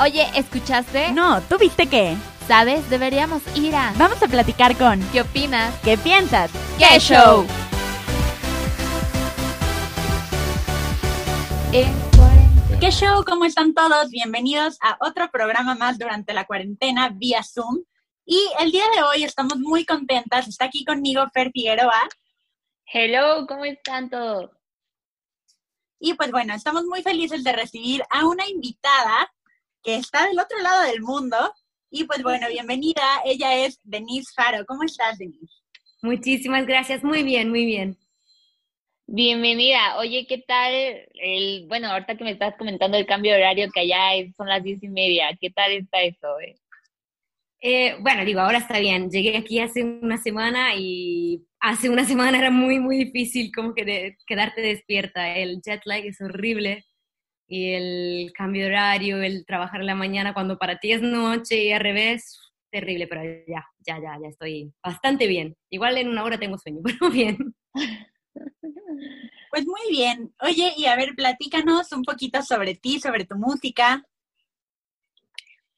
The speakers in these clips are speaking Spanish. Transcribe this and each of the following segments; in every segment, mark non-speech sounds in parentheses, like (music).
Oye, ¿escuchaste? No, ¿tú viste qué? ¿Sabes? Deberíamos ir a... Vamos a platicar con... ¿Qué opinas? ¿Qué piensas? ¡Qué show! ¿Qué show? ¿Cómo están todos? Bienvenidos a otro programa más durante la cuarentena vía Zoom. Y el día de hoy estamos muy contentas. Está aquí conmigo Fer Figueroa. Hello, ¿cómo están todos? Y pues bueno, estamos muy felices de recibir a una invitada que está del otro lado del mundo. Y pues bueno, bienvenida. Ella es Denise Faro. ¿Cómo estás, Denise? Muchísimas gracias. Muy bien, muy bien. Bienvenida. Oye, ¿qué tal? El, bueno, ahorita que me estás comentando el cambio de horario, que allá es- son las diez y media, ¿qué tal está eso? eh? Eh, bueno, digo, ahora está bien. Llegué aquí hace una semana y hace una semana era muy, muy difícil como que de- quedarte despierta. El jet lag es horrible y el cambio de horario, el trabajar en la mañana cuando para ti es noche y al revés, terrible, pero ya, ya, ya, ya estoy bastante bien. Igual en una hora tengo sueño, (laughs) pero bien. Pues muy bien. Oye, y a ver, platícanos un poquito sobre ti, sobre tu música.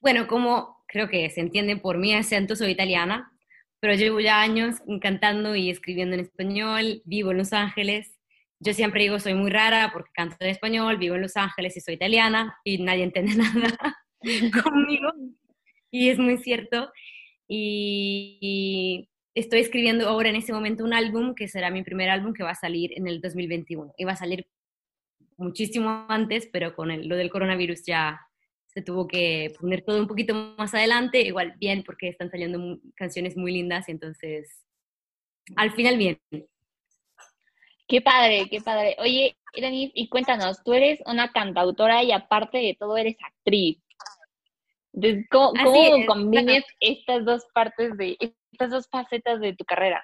Bueno, como creo que se entiende por mi acento, soy italiana, pero llevo ya años cantando y escribiendo en español, vivo en Los Ángeles. Yo siempre digo soy muy rara porque canto en español, vivo en Los Ángeles y soy italiana y nadie entiende (laughs) nada conmigo. Y es muy cierto. Y, y estoy escribiendo ahora en ese momento un álbum que será mi primer álbum que va a salir en el 2021. Iba a salir muchísimo antes, pero con el- lo del coronavirus ya se tuvo que poner todo un poquito más adelante, igual bien porque están saliendo canciones muy lindas y entonces al final bien. Qué padre, qué padre. Oye, Denise, y cuéntanos, tú eres una cantautora y aparte de todo eres actriz. Entonces, ¿cómo, cómo es, combines estas dos partes de, estas dos facetas de tu carrera?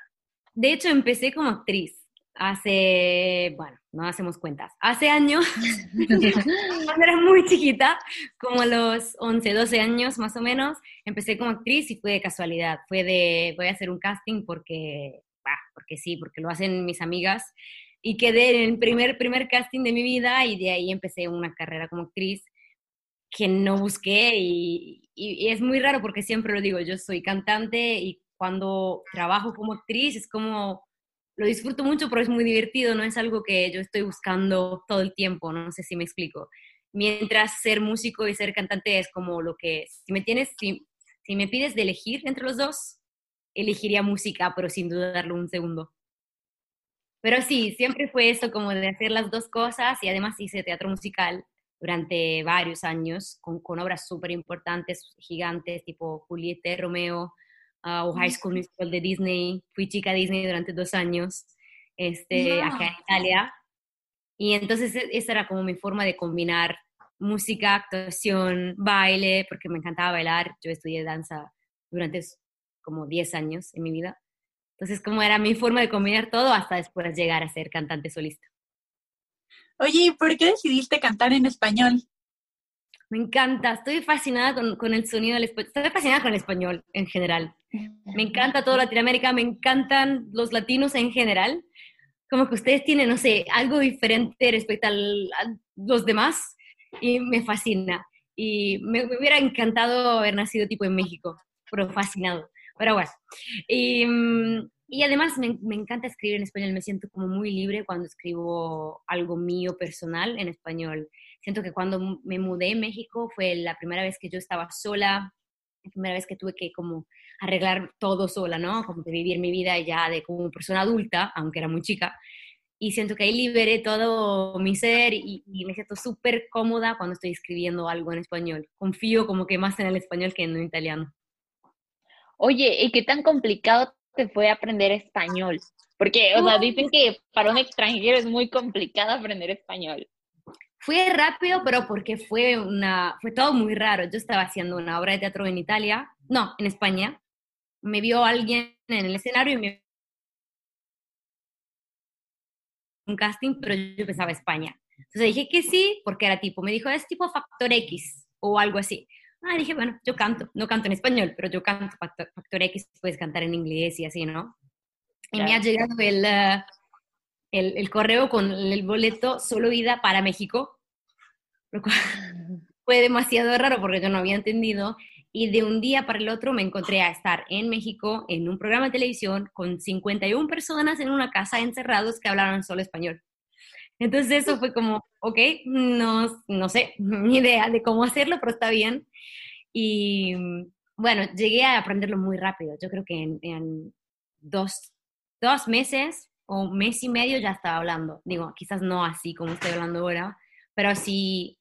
De hecho, empecé como actriz hace, bueno, no hacemos cuentas, hace años, (laughs) cuando era muy chiquita, como a los 11, 12 años más o menos, empecé como actriz y fue de casualidad, fue de, voy a hacer un casting porque, bah, porque sí, porque lo hacen mis amigas, y quedé en el primer, primer casting de mi vida y de ahí empecé una carrera como actriz que no busqué y, y- y es muy raro porque siempre lo digo, yo soy cantante y cuando trabajo como actriz es como, lo disfruto mucho, pero es muy divertido, no es algo que yo estoy buscando todo el tiempo, no sé si me explico. Mientras ser músico y ser cantante es como lo que, si me tienes, si, si me pides de elegir entre los dos, elegiría música, pero sin dudarlo un segundo. Pero sí, siempre fue eso como de hacer las dos cosas y además hice teatro musical durante varios años con, con obras súper importantes, gigantes, tipo Julieta, Romeo, ah, o High School Musical de Disney. Fui chica Disney durante dos años este, Wow. acá en Italia. Y entonces e- esa era como mi forma de combinar música, actuación, baile, porque me encantaba bailar. Yo estudié danza durante como 10 años en mi vida. Entonces, como era mi forma de combinar todo hasta después llegar a ser cantante solista. Oye, ¿y por qué decidiste cantar en español? Me encanta, estoy fascinada con, con el sonido del español, estoy fascinada con el español en general. Me encanta todo Latinoamérica, me encantan los latinos en general. Como que ustedes tienen, no sé, algo diferente respecto al- a los demás y me fascina. Y me, me hubiera encantado haber nacido tipo en México, pero fascinado. Pero bueno. Y, mm, y además me, me encanta escribir en español, me siento como muy libre cuando escribo algo mío personal en español. Siento que cuando me mudé a México fue la primera vez que yo estaba sola, la primera vez que tuve que como arreglar todo sola, ¿no? Como que vivir mi vida ya de como persona adulta, aunque era muy chica. Y siento que ahí liberé todo mi ser y, y me siento súper cómoda cuando estoy escribiendo algo en español. Confío como que más en el español que en el italiano. Oye, ¿y qué tan complicado te fue aprender español? Porque, o sea, dicen que para un extranjero es muy complicado aprender español. Fue rápido, pero porque fue una, fue todo muy raro. Yo estaba haciendo una obra de teatro en Italia, no, en España. Me vio alguien en el escenario y me un casting, pero yo pensaba España. Entonces dije que sí, porque era tipo, me dijo, es tipo Factor X o algo así. Ah, dije, bueno, yo canto, no canto en español, pero yo canto Factor, Factor X, puedes cantar en inglés y así, ¿no? Y me ha llegado el, uh, el, el, correo con el boleto solo ida para México, lo cual (laughs) fue demasiado raro porque yo no había entendido y de un día para el otro me encontré a estar en México en un programa de televisión con 51 personas en una casa encerrados que hablaban solo español. Entonces eso fue como, ok, no, no sé, (laughs) ni idea de cómo hacerlo, pero está bien. Y bueno, llegué a aprenderlo muy rápido. Yo creo que en, dos, dos meses o mes y medio ya estaba hablando. Digo, quizás no así como estoy hablando ahora, pero sí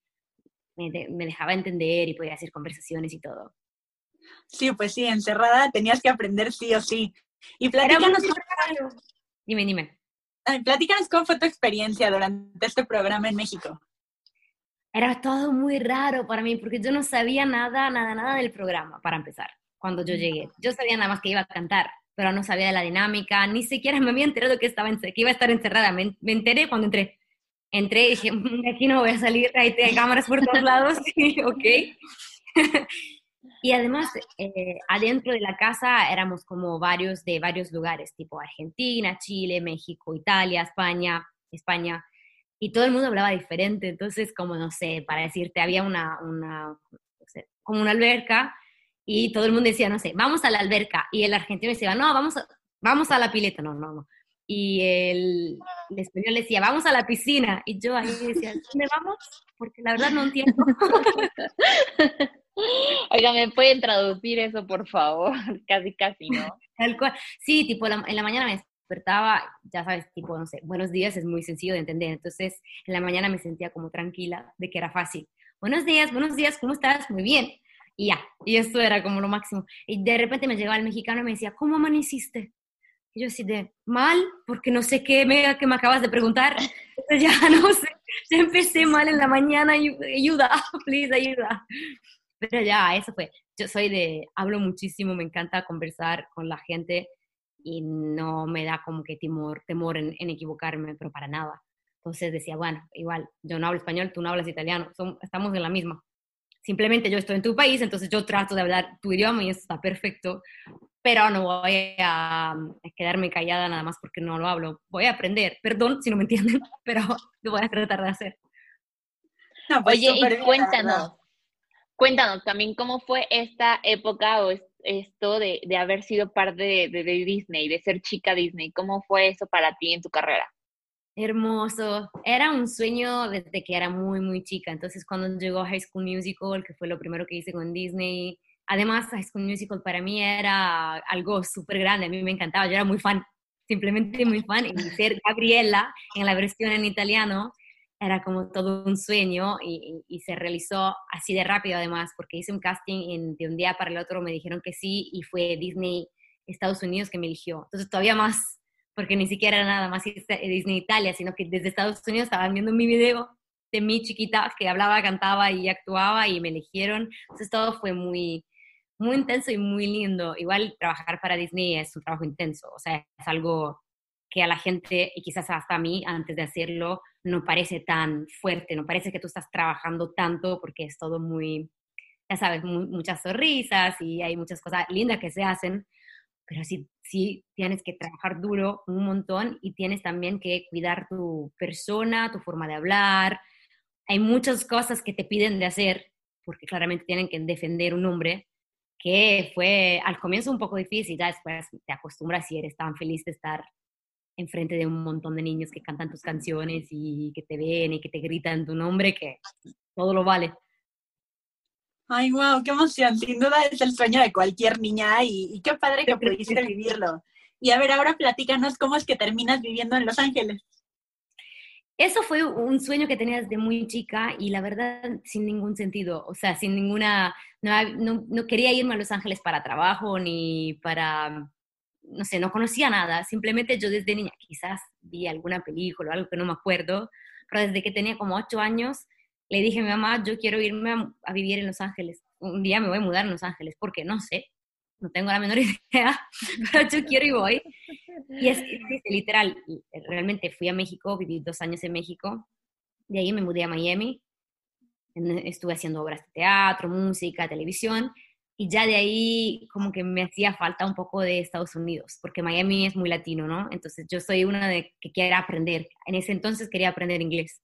me, dejaba entender y podía hacer conversaciones y todo. Sí, pues sí, encerrada tenías que aprender sí o sí. Y platícanos, dime, dime. Platícanos cómo fue tu experiencia durante este programa en México. Era todo muy raro para mí porque yo no sabía nada, nada, nada del programa, para empezar, cuando yo llegué. Yo sabía nada más que iba a cantar, pero no sabía de la dinámica, ni siquiera me había enterado que, estaba que iba a estar encerrada. Me, me enteré cuando entré entré y dije, mm, aquí no voy a salir, hay cámaras por todos lados, (laughs) ok. Y además, eh, adentro de la casa éramos como varios de varios lugares, tipo Argentina, Chile, México, Italia, España, España, y todo el mundo hablaba diferente, entonces, como no sé, para decirte, había una, una como una alberca, y todo el mundo decía, no sé, vamos a la alberca, y el argentino decía, no, vamos a, vamos a la pileta, no, no, no, y el, español decía, vamos a la piscina. Y yo ahí decía, ¿dónde vamos? Porque la verdad no entiendo. (laughs) Oiga, ¿me pueden traducir eso, por favor? (laughs) Casi, casi, ¿no? Tal cual. Sí, tipo, en la mañana me despertaba, ya sabes, tipo, no sé, buenos días es muy sencillo de entender. Entonces, en la mañana me sentía como tranquila de que era fácil. Buenos días, buenos días, ¿cómo estás? Muy bien. Y ya, y esto era como lo máximo. Y de repente me llegaba el mexicano y me decía, ¿cómo amaneciste? Y yo así de, mal, porque no sé qué me, que me acabas de preguntar. (laughs) ya no sé, ya empecé mal en la mañana, ayuda, (laughs) please, ayuda. Pero ya, eso fue. Yo soy de, hablo muchísimo, me encanta conversar con la gente y no me da como que temor, temor en, equivocarme, pero para nada. Entonces decía, bueno, igual, yo no hablo español, tú no hablas italiano, estamos en la misma. Simplemente yo estoy en tu país, entonces yo trato de hablar tu idioma y eso está perfecto, pero no voy a, quedarme callada nada más porque no lo hablo. Voy a aprender, perdón si no me entienden, (laughs) pero lo voy a tratar de hacer. Pues Oye, y cuéntanos, cuéntanos también cómo fue esta época o esto de, haber sido parte de, Disney, de ser chica Disney. ¿Cómo fue eso para ti en tu carrera? Hermoso. Era un sueño desde que era muy, muy chica. Entonces, cuando llegó High School Musical, que fue lo primero que hice con Disney, Además, High School Musical para mí era algo súper grande, a mí me encantaba, yo era muy fan, simplemente muy fan, y ser Gabriela en la versión en italiano era como todo un sueño y, se realizó así de rápido además, porque hice un casting de un día para el otro, me dijeron que sí y fue Disney Estados Unidos que me eligió. Entonces todavía más, porque ni siquiera era nada más Disney Italia, sino que desde Estados Unidos estaban viendo mi video de mi chiquita que hablaba, cantaba y actuaba y me eligieron. Entonces todo fue muy, muy intenso y muy lindo. Igual trabajar para Disney es un trabajo intenso, o sea, es algo que a la gente, y quizás hasta a mí, antes de hacerlo, no parece tan fuerte, no parece que tú estás trabajando tanto porque es todo muy, ya sabes, muchas sonrisas y hay muchas cosas lindas que se hacen, pero sí, sí tienes que trabajar duro un montón y tienes también que cuidar tu persona, tu forma de hablar. Hay muchas cosas que te piden de hacer porque claramente tienen que defender un nombre que fue al comienzo un poco difícil, ya después te acostumbras y eres tan feliz de estar enfrente de un montón de niños que cantan tus canciones y que te ven y que te gritan tu nombre, que todo lo vale. Ay, wow, qué emoción. Sin duda es el sueño de cualquier niña y, y qué padre que pudiste vivirlo. Y a ver, ahora platícanos cómo es que terminas viviendo en Los Ángeles. Eso fue un sueño que tenía desde muy chica y la verdad sin ningún sentido, o sea, sin ninguna, no, no, quería irme a Los Ángeles para trabajo ni para, no sé, no conocía nada, simplemente yo desde niña quizás vi alguna película o algo que no me acuerdo, pero desde que tenía como ocho años le dije a mi mamá, yo quiero irme a, vivir en Los Ángeles, un día me voy a mudar a Los Ángeles, porque no sé, no tengo la menor (laughs) idea, pero yo quiero y voy. Y es, literal, realmente fui a México, viví dos años en México, de ahí me mudé a Miami, estuve haciendo obras de teatro, música, televisión, y ya de ahí como que me hacía falta un poco de Estados Unidos, porque Miami es muy latino, ¿no? Entonces yo soy una de que quiere aprender. En ese entonces quería aprender inglés.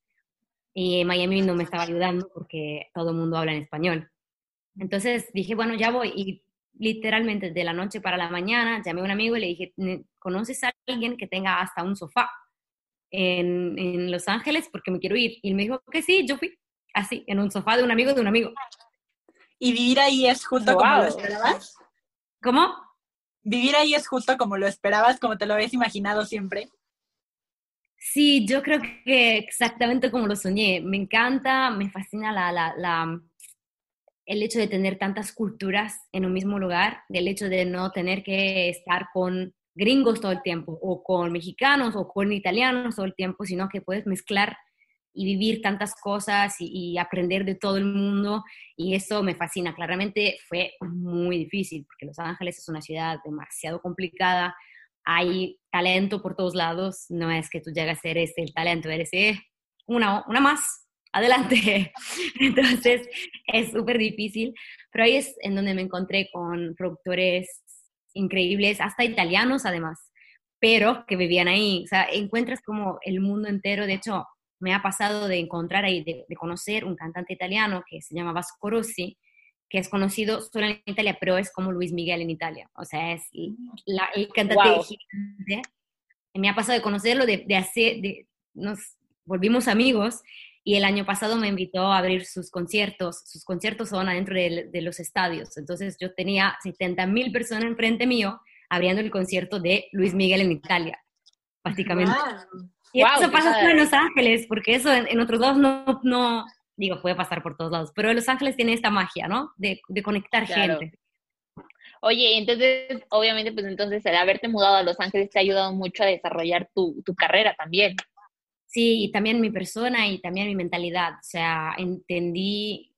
y Miami no me estaba ayudando porque todo el mundo habla en español. Entonces dije, bueno, ya voy. Y literalmente de la noche para la mañana llamé a un amigo y le dije, ¿conoces a alguien que tenga hasta un sofá en, en Los Ángeles? Porque me quiero ir. Y él me dijo que sí, yo fui así, en un sofá de un amigo de un amigo. ¿Y vivir ahí es justo como lo esperabas? ¿Cómo? ¿Vivir ahí es justo como lo esperabas, como te lo habías imaginado siempre? Sí, yo creo que exactamente como lo soñé. Me encanta, me fascina la, la, la, el hecho de tener tantas culturas en un mismo lugar, del hecho de no tener que estar con gringos todo el tiempo, o con mexicanos, o con italianos todo el tiempo, sino que puedes mezclar y vivir tantas cosas y, aprender de todo el mundo y eso me fascina. Claramente fue muy difícil porque Los Ángeles es una ciudad demasiado complicada, hay talento por todos lados, no es que tú llegas a ser este el talento, eres eh, una, una más, adelante. (laughs) Entonces es súper difícil, pero ahí es en donde me encontré con productores increíbles, hasta italianos además, pero que vivían ahí. O sea, encuentras como el mundo entero, de hecho, me ha pasado de encontrar ahí, de, conocer un cantante italiano que se llama Vasco Rossi, que es conocido solo en Italia, pero es como Luis Miguel en Italia. O sea, es la, el cantante gigante. Me ha pasado de conocerlo, de, de hacer, de, nos volvimos amigos y el año pasado me invitó a abrir sus conciertos. Sus conciertos son adentro de, de los estadios. Entonces yo tenía 70 mil personas enfrente mío abriendo el concierto de Luis Miguel en Italia, básicamente. Y eso pasa solo en Los Ángeles, porque eso en, otros lados no, no, digo, puede pasar por todos lados, pero Los Ángeles tiene esta magia, ¿no? De, de conectar gente. Oye, entonces, obviamente, pues entonces el haberte mudado a Los Ángeles te ha ayudado mucho a desarrollar tu, tu carrera también. Sí, y también mi persona y también mi mentalidad. O sea, entendí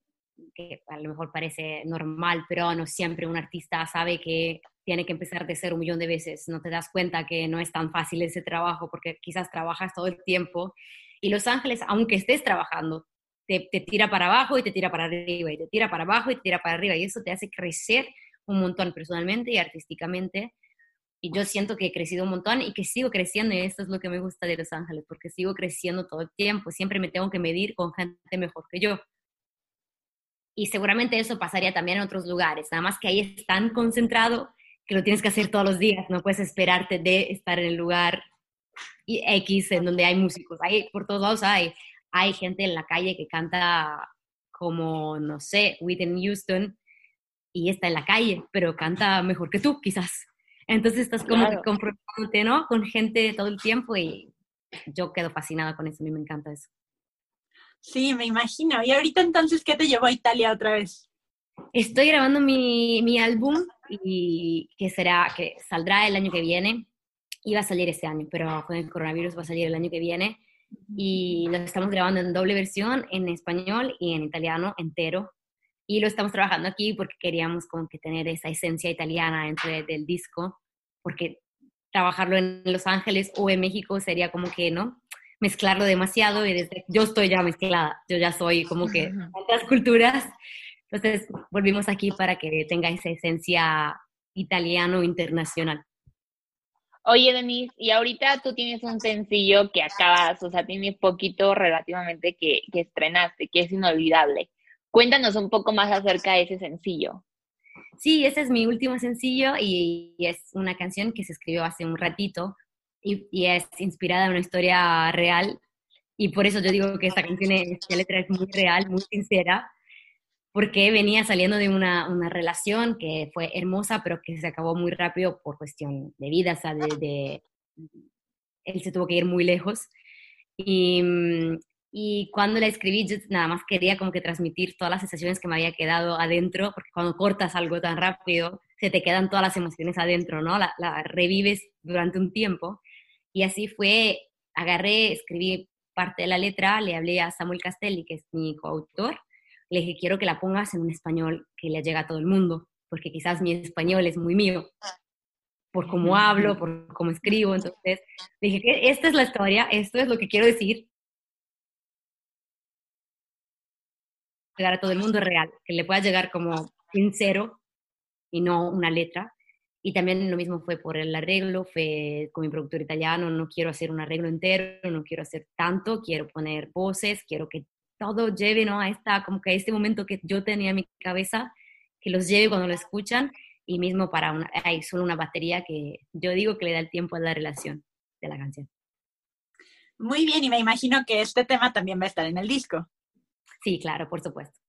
que a lo mejor parece normal, pero no siempre un artista sabe que tiene que empezar de ser un millón de veces. No te das cuenta que no es tan fácil ese trabajo porque quizás trabajas todo el tiempo. Y Los Ángeles, aunque estés trabajando, te, te, tira para abajo y te tira para arriba y te tira para abajo y te tira para arriba. Y eso te hace crecer un montón personalmente y artísticamente. Y yo siento que he crecido un montón y que sigo creciendo y esto es lo que me gusta de Los Ángeles, porque sigo creciendo todo el tiempo. Siempre me tengo que medir con gente mejor que yo. Y seguramente eso pasaría también en otros lugares, nada más que ahí es tan concentrado que lo tienes que hacer todos los días, no puedes esperarte de estar en el lugar X en donde hay músicos, hay, por todos lados hay, hay gente en la calle que canta como, no sé, Whitney Houston y está en la calle, pero canta mejor que tú quizás. Entonces estás como confrontándote, ¿no? Con gente todo el tiempo y yo quedo fascinada con eso, a mí me encanta eso. Sí, me imagino. ¿Y ahorita entonces qué te llevó a Italia otra vez? Estoy grabando mi, mi álbum y que será, que saldrá el año que viene. Iba a salir este año, pero con el coronavirus va a salir el año que viene. Y lo estamos grabando en doble versión, en español y en italiano entero. Y lo estamos trabajando aquí porque queríamos como que tener esa esencia italiana dentro del disco, porque trabajarlo en Los Ángeles o en México sería como que, ¿no? Mezclarlo demasiado y desde, yo estoy ya mezclada, yo ya soy como que tantas culturas entonces volvimos aquí para que tenga esa esencia italiano internacional. Oye, Denise, y ahorita tú tienes un sencillo que acabas, o sea, tiene poquito relativamente que, que estrenaste, que es inolvidable. Cuéntanos un poco más acerca de ese sencillo. Sí, ese es mi último sencillo y, es una canción que se escribió hace un ratito y, y, es inspirada en una historia real y por eso yo digo que esta canción, esta letra es muy real, muy sincera porque venía saliendo de una, una, relación que fue hermosa, pero que se acabó muy rápido por cuestión de vida, o sea, de, él se tuvo que ir muy lejos. Y, mm, y cuando la escribí, yo nada más quería como que transmitir todas las sensaciones que me había quedado adentro, porque cuando cortas algo tan rápido, se te quedan todas las emociones adentro, ¿no? La, la revives durante un tiempo. Y así fue, agarré, escribí parte de la letra, le hablé a Samuel Castelli, que es mi coautor, le dije, quiero que la pongas en un español que le llegue a todo el mundo, porque quizás mi español es muy mío, por cómo hablo, por cómo escribo. Entonces, dije que esta es la historia, esto es lo que quiero decir. Llegar a todo el mundo real, que le pueda llegar como sincero y no una letra. Y también lo mismo fue por el arreglo, fue con mi productor italiano, no quiero hacer un arreglo entero, no quiero hacer tanto, quiero poner voces, quiero que todo lleve ¿no? a, esta, como que a este momento que yo tenía en mi cabeza, que los lleve cuando lo escuchan, y mismo para una, hay solo una batería que yo digo que le da el tiempo a la relación de la canción. Muy bien, y me imagino que este tema también va a estar en el disco. Sí, claro, por supuesto.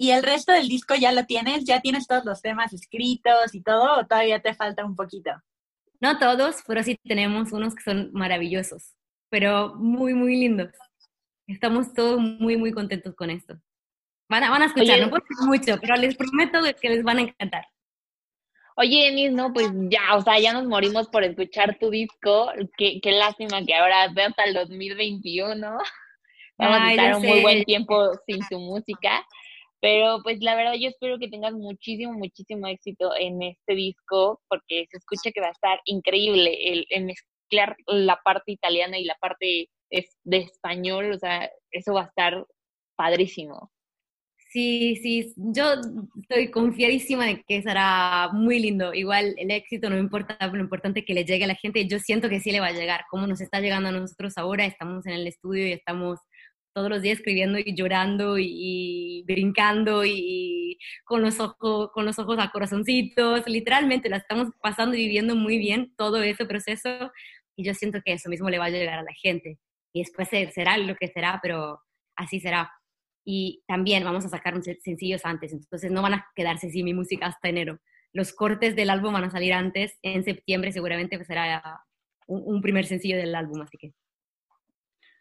¿Y el resto del disco ya lo tienes? ¿Ya tienes todos los temas escritos y todo o todavía te falta un poquito? No todos, pero sí tenemos unos que son maravillosos, pero muy, muy lindos. Estamos todos muy, muy contentos con esto. Van a, van a escuchar, no puedo decir mucho, pero les prometo que les van a encantar. Oye, Denis, no, pues ya, o sea, ya nos morimos por escuchar tu disco. Qué, qué lástima que ahora ve hasta el 2021. Vamos a estar un muy buen tiempo sin tu música. Pero pues la verdad yo espero que tengas muchísimo, muchísimo éxito en este disco porque se escucha que va a estar increíble el, mezclar la parte italiana y la parte de español, o sea, eso va a estar padrísimo. Sí, sí, yo estoy confiadísima de que será muy lindo. Igual el éxito no importa, lo importante es que le llegue a la gente. Yo siento que sí le va a llegar, como nos está llegando a nosotros ahora. Estamos en el estudio y estamos todos los días escribiendo y llorando y, brincando y, con los ojos con los ojos a corazoncitos, literalmente la estamos pasando y viviendo muy bien todo ese proceso y yo siento que eso mismo le va a llegar a la gente y después será lo que será, pero así será. Y también vamos a sacar sencillos antes, entonces no van a quedarse sin mi música hasta enero. Los cortes del álbum van a salir antes, en septiembre seguramente será un primer sencillo del álbum, así que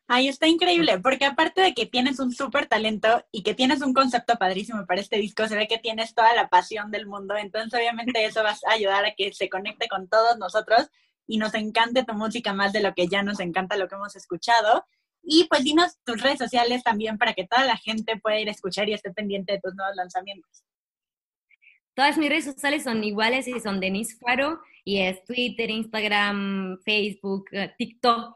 Ay, está increíble, porque aparte de que tienes un súper talento y que tienes un concepto padrísimo para este disco, se ve que tienes toda la pasión del mundo, entonces obviamente eso va a ayudar a que se conecte con todos nosotros y nos encante tu música más de lo que ya nos encanta lo que hemos escuchado. Y pues dinos tus redes sociales también para que toda la gente pueda ir a escuchar y esté pendiente de tus nuevos lanzamientos. Todas mis redes sociales son iguales y son Denise Faro y es Twitter, Instagram, Facebook, eh, TikTok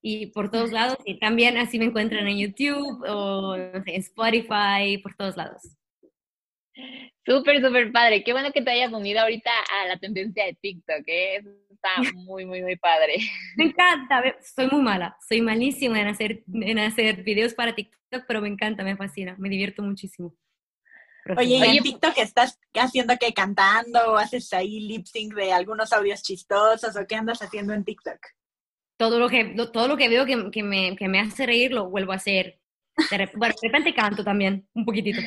y por todos lados. Y también así me encuentran en YouTube o en Spotify, por todos lados. Súper, súper padre. Qué bueno que te hayas unido ahorita a la tendencia de TikTok, ¿eh? Está (laughs) muy, muy, muy padre. Me encanta. Soy muy mala. Soy malísima en hacer, en hacer videos para TikTok, pero me encanta, me fascina. Me divierto muchísimo. Oye, ¿y en TikTok estás haciendo que cantando o haces ahí lip sync de algunos audios chistosos o qué andas haciendo en TikTok? Todo lo que, todo lo que veo que, que, me, que me hace reír lo vuelvo a hacer. Bueno, de repente canto también, un poquitito.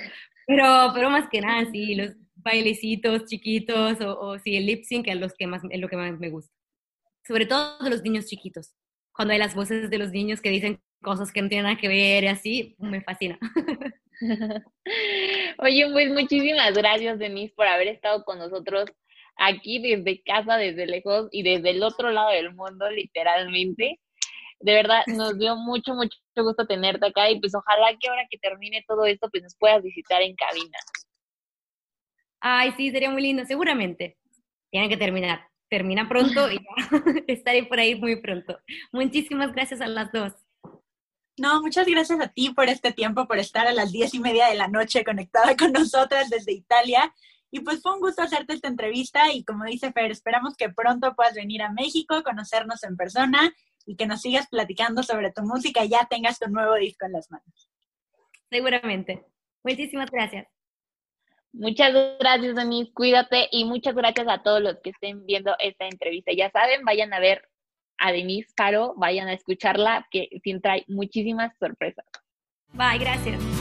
Pero, pero más que nada, sí, los bailecitos chiquitos o, o sí, el lip sync es, los que más, es lo que más me gusta. Sobre todo los niños chiquitos. Cuando hay las voces de los niños que dicen cosas que no tienen nada que ver y así, me fascina. (laughs) Oye, pues muchísimas gracias, Denise, por haber estado con nosotros aquí desde casa, desde lejos y desde el otro lado del mundo, literalmente. De verdad, (laughs) nos dio mucho, mucho gusto tenerte acá y pues ojalá que ahora que termine todo esto, pues nos puedas visitar en cabina. Ay, sí, sería muy lindo, seguramente. Tienen que terminar. Termina pronto y ya (laughs) estaré por ahí muy pronto. Muchísimas gracias a las dos. No, muchas gracias a ti por este tiempo, por estar a las diez y media de la noche conectada con nosotras desde Italia. Y pues fue un gusto hacerte esta entrevista y como dice Fer, esperamos que pronto puedas venir a México, conocernos en persona y que nos sigas platicando sobre tu música y ya tengas tu nuevo disco en las manos. Seguramente. Muchísimas gracias. Muchas gracias, Denise. Cuídate y muchas gracias a todos los que estén viendo esta entrevista. Ya saben, vayan a ver a Denise Caro, vayan a escucharla, que siempre trae muchísimas sorpresas. Bye, gracias.